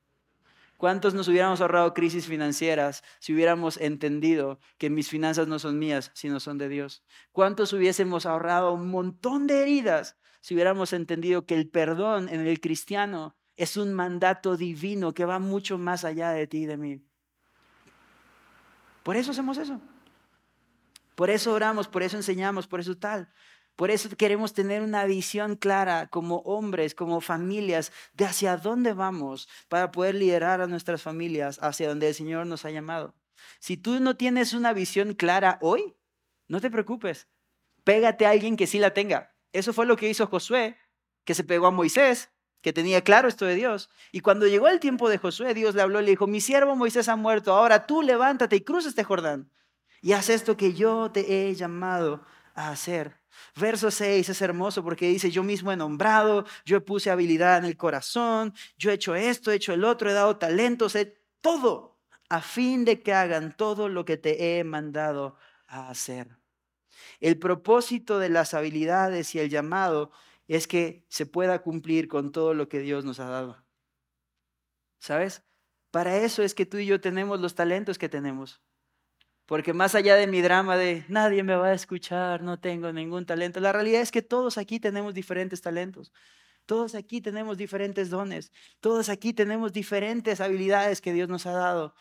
¿Cuántos nos hubiéramos ahorrado crisis financieras si hubiéramos entendido que mis finanzas no son mías, sino son de Dios? ¿Cuántos hubiésemos ahorrado un montón de heridas si hubiéramos entendido que el perdón en el cristiano es un mandato divino que va mucho más allá de ti y de mí? Por eso hacemos eso. Por eso oramos, por eso enseñamos, por eso tal. Por eso queremos tener una visión clara como hombres, como familias, de hacia dónde vamos para poder liderar a nuestras familias hacia donde el Señor nos ha llamado. Si tú no tienes una visión clara hoy, no te preocupes. Pégate a alguien que sí la tenga. Eso fue lo que hizo Josué, que se pegó a Moisés, que tenía claro esto de Dios. Y cuando llegó el tiempo de Josué, Dios le habló y le dijo, mi siervo Moisés ha muerto, ahora tú levántate y cruza este Jordán y haz esto que yo te he llamado a hacer. Verso 6 es hermoso porque dice, yo mismo he nombrado, yo puse habilidad en el corazón, yo he hecho esto, he hecho el otro, he dado talentos, he todo, a fin de que hagan todo lo que te he mandado a hacer. El propósito de las habilidades y el llamado es que se pueda cumplir con todo lo que Dios nos ha dado. ¿Sabes? Para eso es que tú y yo tenemos los talentos que tenemos. Porque más allá de mi drama de nadie me va a escuchar, no tengo ningún talento, la realidad es que todos aquí tenemos diferentes talentos. Todos aquí tenemos diferentes dones. Todos aquí tenemos diferentes habilidades que Dios nos ha dado.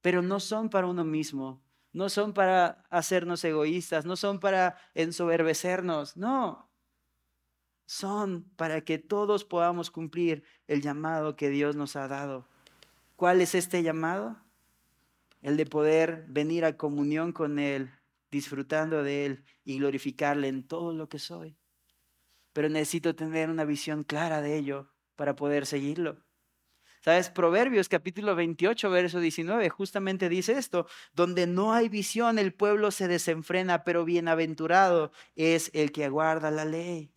Pero no son para uno mismo. No son para hacernos egoístas. No son para ensoberbecernos. No. Son para que todos podamos cumplir el llamado que Dios nos ha dado. ¿Cuál es este llamado? El de poder venir a comunión con Él, disfrutando de Él y glorificarle en todo lo que soy. Pero necesito tener una visión clara de ello para poder seguirlo. ¿Sabes? Proverbios capítulo 28, verso 19, justamente dice esto, donde no hay visión el pueblo se desenfrena, pero bienaventurado es el que aguarda la ley.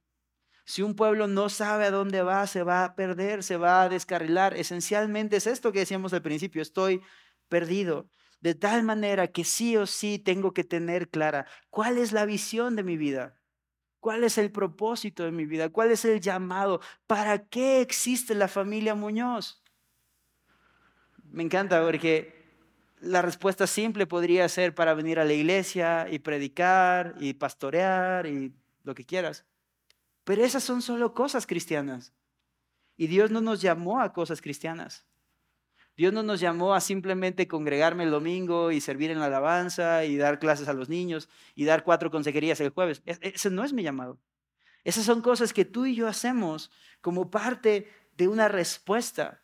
Si un pueblo no sabe a dónde va, se va a perder, se va a descarrilar. Esencialmente es esto que decíamos al principio, estoy perdido. De tal manera que sí o sí tengo que tener clara cuál es la visión de mi vida, cuál es el propósito de mi vida, cuál es el llamado, para qué existe la familia Muñoz. Me encanta porque la respuesta simple podría ser para venir a la iglesia y predicar y pastorear y lo que quieras. Pero esas son solo cosas cristianas. Y Dios no nos llamó a cosas cristianas. Dios no nos llamó a simplemente congregarme el domingo y servir en la alabanza y dar clases a los niños y dar cuatro consejerías el jueves. E-, ese no es mi llamado. Esas son cosas que tú y yo hacemos como parte de una respuesta.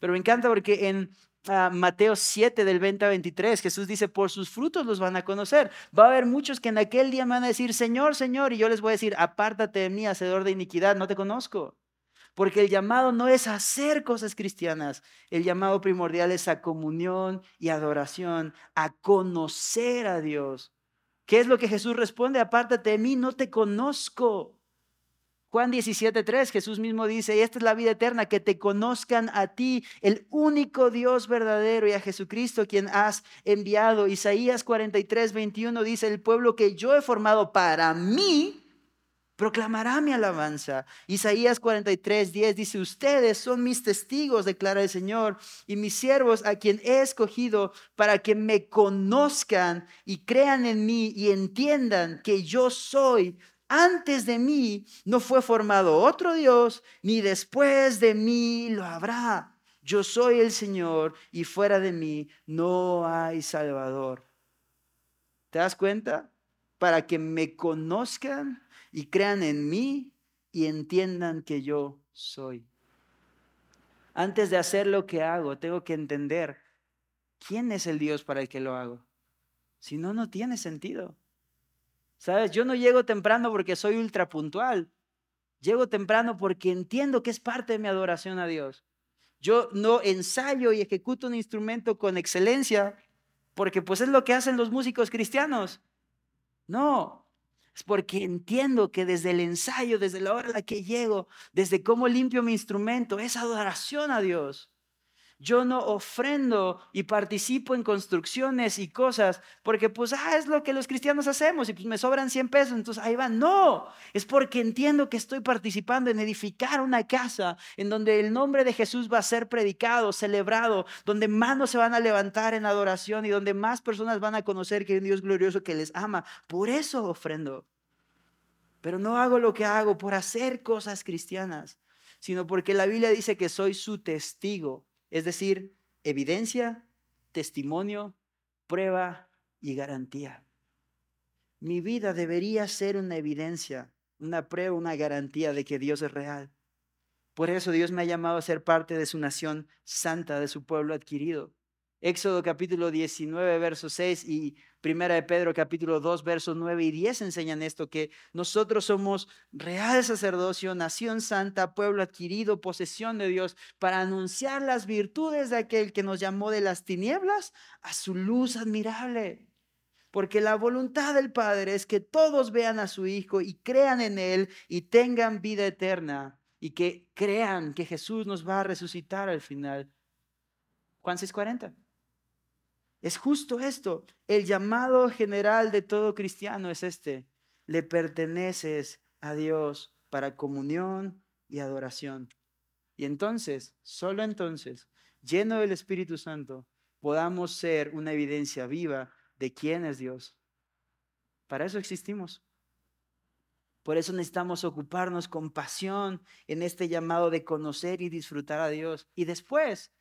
Pero me encanta porque en ah, Mateo 7 del 20 a 23 Jesús dice, por sus frutos los van a conocer. Va a haber muchos que en aquel día me van a decir, Señor, Señor, y yo les voy a decir, apártate de mí, hacedor de iniquidad, no te conozco. Porque el llamado no es hacer cosas cristianas, el llamado primordial es a comunión y adoración, a conocer a Dios. ¿Qué es lo que Jesús responde? Apártate de mí, no te conozco. Juan 17:3, Jesús mismo dice, y esta es la vida eterna, que te conozcan a ti, el único Dios verdadero, y a Jesucristo quien has enviado. Isaías 43:21 dice, el pueblo que yo he formado para mí, proclamará mi alabanza. Isaías 43, 10 dice, ustedes son mis testigos, declara el Señor, y mis siervos a quien he escogido para que me conozcan y crean en mí y entiendan que yo soy. Antes de mí no fue formado otro Dios, ni después de mí lo habrá. Yo soy el Señor y fuera de mí no hay Salvador. ¿Te das cuenta? Para que me conozcan y crean en mí y entiendan que yo soy. Antes de hacer lo que hago, tengo que entender quién es el Dios para el que lo hago. Si no, no tiene sentido. ¿Sabes? Yo no llego temprano porque soy ultra puntual. Llego temprano porque entiendo que es parte de mi adoración a Dios. Yo no ensayo y ejecuto un instrumento con excelencia porque pues es lo que hacen los músicos cristianos. No, Es porque entiendo que desde el ensayo, desde la hora en la que llego, desde cómo limpio mi instrumento, es adoración a Dios. Yo no ofrendo y participo en construcciones y cosas porque pues, ah, es lo que los cristianos hacemos y pues me sobran 100 pesos, entonces ahí van. No, es porque entiendo que estoy participando en edificar una casa en donde el nombre de Jesús va a ser predicado, celebrado, donde manos se van a levantar en adoración y donde más personas van a conocer que hay un Dios glorioso que les ama. Por eso ofrendo. Pero no hago lo que hago por hacer cosas cristianas, sino porque la Biblia dice que soy su testigo es decir, evidencia, testimonio, prueba y garantía. Mi vida debería ser una evidencia, una prueba, una garantía de que Dios es real. Por eso Dios me ha llamado a ser parte de su nación santa, de su pueblo adquirido. Éxodo capítulo 19, verso 6 y Primera de Pedro capítulo 2, versos 9 y 10 enseñan esto, que nosotros somos real sacerdocio, nación santa, pueblo adquirido, posesión de Dios, para anunciar las virtudes de aquel que nos llamó de las tinieblas a su luz admirable. Porque la voluntad del Padre es que todos vean a su Hijo y crean en Él y tengan vida eterna y que crean que Jesús nos va a resucitar al final. Juan 6:40. Es justo esto. El llamado general de todo cristiano es este. Le perteneces a Dios para comunión y adoración. Y entonces, solo entonces, lleno del Espíritu Santo, podamos ser una evidencia viva de quién es Dios. Para eso existimos. Por eso necesitamos ocuparnos con pasión en este llamado de conocer y disfrutar a Dios. Y después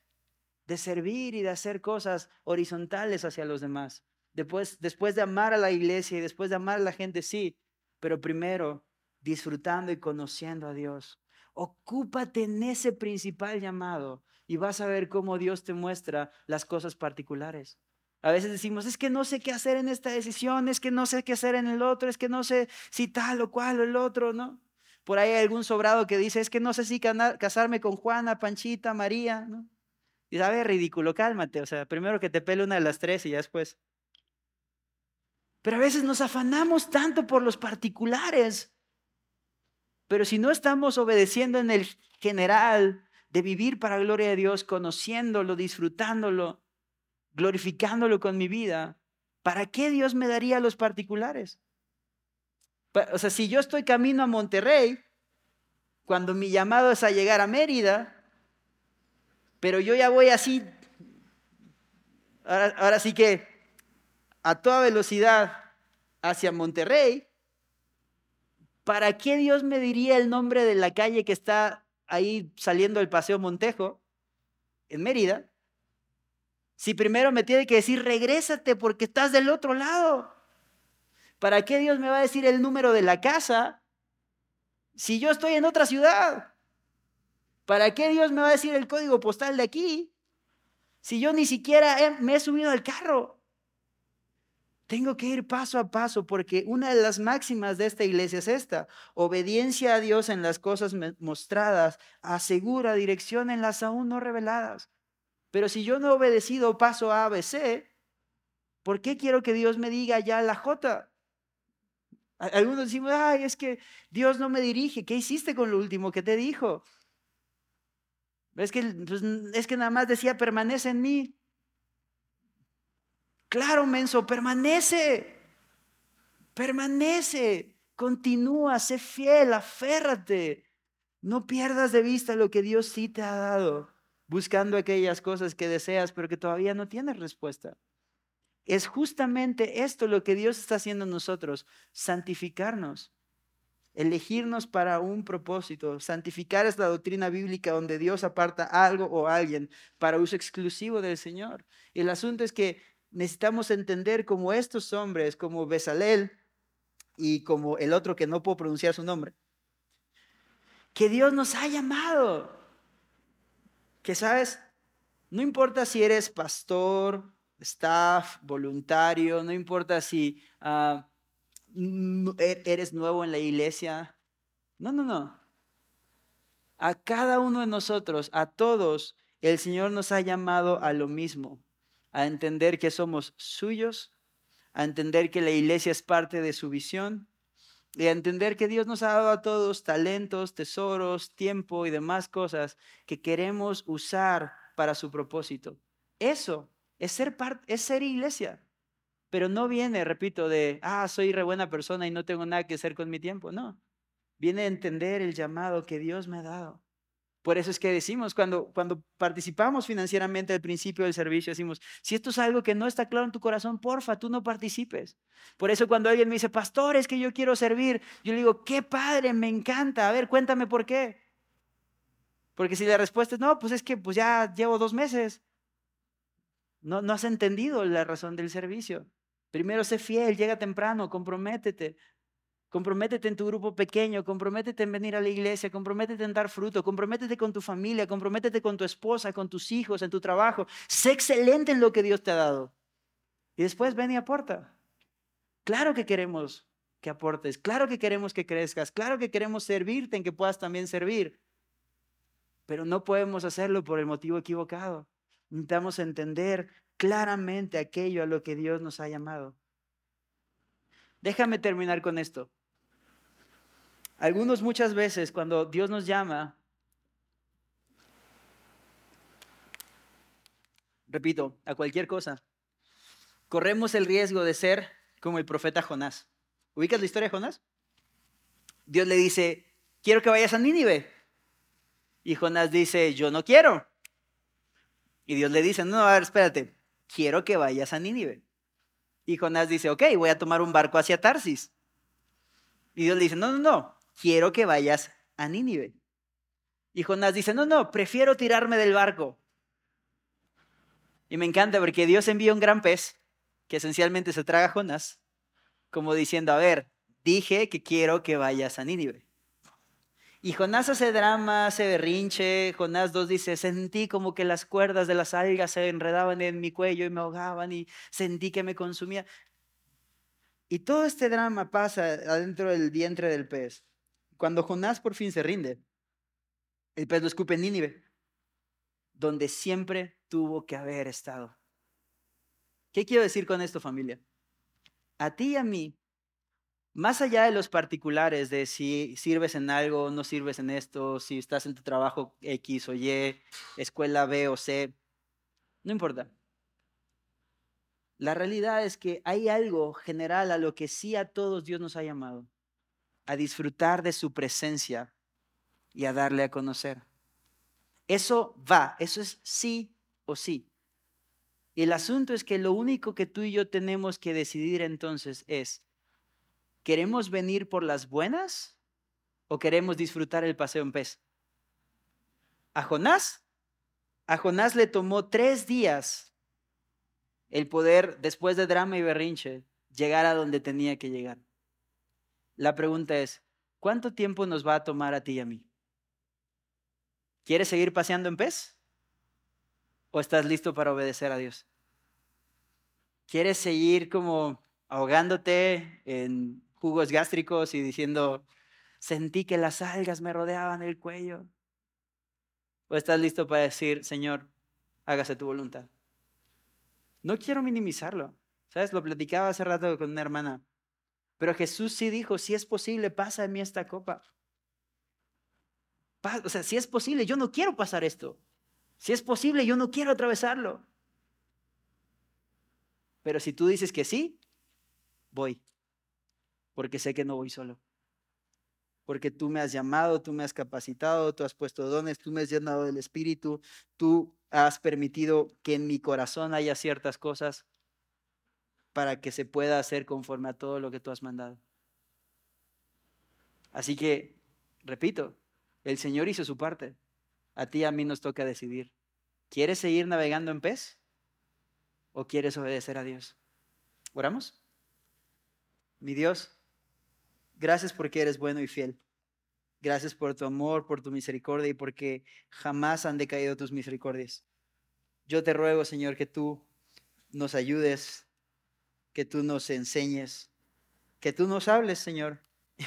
de servir y de hacer cosas horizontales hacia los demás. Después, después de amar a la iglesia y después de amar a la gente, sí, pero primero disfrutando y conociendo a Dios. Ocúpate en ese principal llamado y vas a ver cómo Dios te muestra las cosas particulares. A veces decimos, es que no sé qué hacer en esta decisión, es que no sé qué hacer en el otro, es que no sé si tal o cual o el otro, ¿no? Por ahí hay algún sobrado que dice, es que no sé si casarme con Juana, Panchita, María, ¿no? Y sabe, ridículo, cálmate. O sea, primero que te pele una de las tres y ya después. Pero a veces nos afanamos tanto por los particulares. Pero si no estamos obedeciendo en el general de vivir para gloria de Dios, conociéndolo, disfrutándolo, glorificándolo con mi vida, ¿para qué Dios me daría los particulares? O sea, si yo estoy camino a Monterrey, cuando mi llamado es a llegar a Mérida, pero yo ya voy así, ahora, sí que a toda velocidad hacia Monterrey, ¿para qué Dios me diría el nombre de la calle que está ahí saliendo del Paseo Montejo, en Mérida? Si primero me tiene que decir, regrésate porque estás del otro lado. ¿Para qué Dios me va a decir el número de la casa si yo estoy en otra ciudad? ¿Para qué Dios me va a decir el código postal de aquí? Si yo ni siquiera me he subido al carro. Tengo que ir paso a paso porque una de las máximas de esta iglesia es esta. Obediencia a Dios en las cosas mostradas asegura dirección en las aún no reveladas. Pero si yo no he obedecido paso A, B, C, ¿por qué quiero que Dios me diga ya la J? Algunos decimos, ay, es que Dios no me dirige. ¿Qué hiciste con lo último que te dijo? Es que, pues, es que nada más decía, permanece en mí. Claro, menso, permanece. Permanece. Continúa, sé fiel, aférrate. No pierdas de vista lo que Dios sí te ha dado, buscando aquellas cosas que deseas, pero que todavía no tienes respuesta. Es justamente esto lo que Dios está haciendo en nosotros, santificarnos elegirnos para un propósito. Santificar es la doctrina bíblica donde Dios aparta algo o alguien para uso exclusivo del Señor. El asunto es que necesitamos entender como estos hombres, como Besalel y como el otro que no puedo pronunciar su nombre, que Dios nos ha llamado. Que sabes, no importa si eres pastor, staff, voluntario, no importa si... Ah, eres nuevo en la iglesia. No, no, no. A cada uno de nosotros, a todos, el Señor nos ha llamado a lo mismo, a entender que somos suyos, a entender que la iglesia es parte de su visión, y a entender que Dios nos ha dado a todos talentos, tesoros, tiempo y demás cosas que queremos usar para su propósito. Eso es ser, es ser iglesia. Pero no viene, repito, de, ah, soy re buena persona y no tengo nada que hacer con mi tiempo. No. Viene a entender el llamado que Dios me ha dado. Por eso es que decimos, cuando, cuando participamos financieramente al principio del servicio, decimos, si esto es algo que no está claro en tu corazón, porfa, tú no participes. Por eso cuando alguien me dice, pastor, es que yo quiero servir, yo le digo, qué padre, me encanta, a ver, cuéntame por qué. Porque si la respuesta es, no, pues es que pues ya llevo dos meses, no, no has entendido la razón del servicio. Primero sé fiel, llega temprano, comprométete, Comprométete en tu grupo pequeño, comprométete en venir a la iglesia, comprométete en dar fruto, comprométete con tu familia, comprométete con tu esposa, con tus hijos, en tu trabajo. Sé excelente en lo que Dios te ha dado. Y después ven y aporta. Claro que queremos que aportes, claro que queremos que crezcas, claro que queremos servirte en que puedas también servir. Pero no podemos hacerlo por el motivo equivocado. Necesitamos entender claramente aquello a lo que Dios nos ha llamado. Déjame terminar con esto. Algunos muchas veces cuando Dios nos llama, repito, a cualquier cosa, corremos el riesgo de ser como el profeta Jonás. ¿Ubicas la historia de Jonás? Dios le dice, quiero que vayas a Nínive. Y Jonás dice, yo no quiero. Y Dios le dice, no, a ver, espérate, quiero que vayas a Nínive. Y Jonás dice, ok, voy a tomar un barco hacia Tarsis. Y Dios le dice, no, no, no, quiero que vayas a Nínive. Y Jonás dice, no, no, prefiero tirarme del barco. Y me encanta porque Dios envía un gran pez que esencialmente se traga a Jonás, como diciendo, a ver, dije que quiero que vayas a Nínive. Y Jonás hace drama, hace berrinche. Jonás 2 dice, sentí como que las cuerdas de las algas se enredaban en mi cuello y me ahogaban y sentí que me consumía. Y todo este drama pasa adentro del vientre del pez. Cuando Jonás por fin se rinde, el pez lo escupe en Nínive, donde siempre tuvo que haber estado. ¿Qué quiero decir con esto, familia? A ti y a mí, más allá de los particulares, de si sirves en algo, no sirves en esto, si estás en tu trabajo X o Y, escuela B o C, no importa. La realidad es que hay algo general a lo que sí a todos Dios nos ha llamado a disfrutar de su presencia y a darle a conocer. Eso va, eso es sí o sí. Y el asunto es que lo único que tú y yo tenemos que decidir entonces es, ¿queremos venir por las buenas o queremos disfrutar el paseo en pez? A Jonás, a Jonás le tomó tres días el poder, después de drama y berrinche, llegar a donde tenía que llegar. La pregunta es, ¿cuánto tiempo nos va a tomar a ti y a mí? ¿Quieres seguir paseando en pez? ¿O estás listo para obedecer a Dios? ¿Quieres seguir como ahogándote en jugos gástricos y diciendo, sentí que las algas me rodeaban el cuello? ¿O estás listo para decir, Señor, hágase tu voluntad? No quiero minimizarlo. ¿Sabes? Lo platicaba hace rato con una hermana. Pero Jesús sí dijo, si es posible, pasa en mí esta copa. O sea, si es posible, yo no quiero pasar esto. Si es posible, yo no quiero atravesarlo. Pero si tú dices que sí, voy. Porque sé que no voy solo. Porque tú me has llamado, tú me has capacitado, tú has puesto dones, tú me has llenado del Espíritu, tú has permitido que en mi corazón haya ciertas cosas para que se pueda hacer conforme a todo lo que tú has mandado. Así que, repito, el Señor hizo su parte. A ti y a mí nos toca decidir. ¿Quieres seguir navegando en pez? ¿O quieres obedecer a Dios? ¿Oramos? Mi Dios, gracias porque eres bueno y fiel. Gracias por tu amor, por tu misericordia y porque jamás han decaído tus misericordias. Yo te ruego, Señor, que tú nos ayudes que tú nos enseñes, que tú nos hables, Señor.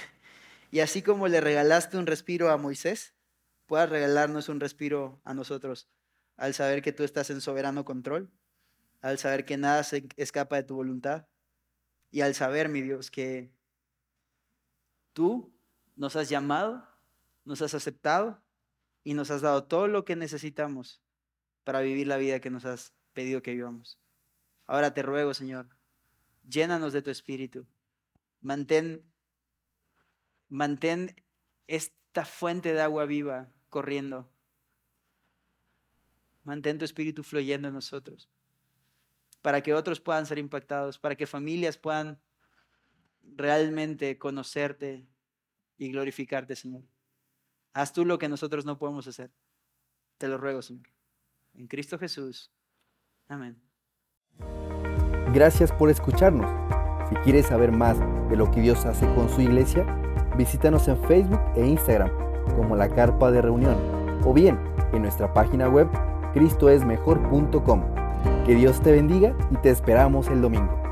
Y así como le regalaste un respiro a Moisés, puedas regalarnos un respiro a nosotros al saber que tú estás en soberano control, al saber que nada se escapa de tu voluntad y al saber, mi Dios, que Tú nos has llamado, nos has aceptado y nos has dado todo lo que necesitamos para vivir la vida que nos has pedido que vivamos. Ahora te ruego, Señor, llénanos de tu espíritu. Mantén, mantén esta fuente de agua viva corriendo. Mantén tu espíritu fluyendo en nosotros para que otros puedan ser impactados, para que familias puedan realmente conocerte y glorificarte, Señor. Haz tú lo que nosotros no podemos hacer. Te lo ruego, Señor. En Cristo Jesús. Amén. Gracias por escucharnos. Si quieres saber más de lo que Dios hace con su iglesia, visítanos en Facebook e Instagram como la Carpa de Reunión o bien en nuestra página web cristoesmejor.com. Que Dios te bendiga y te esperamos el domingo.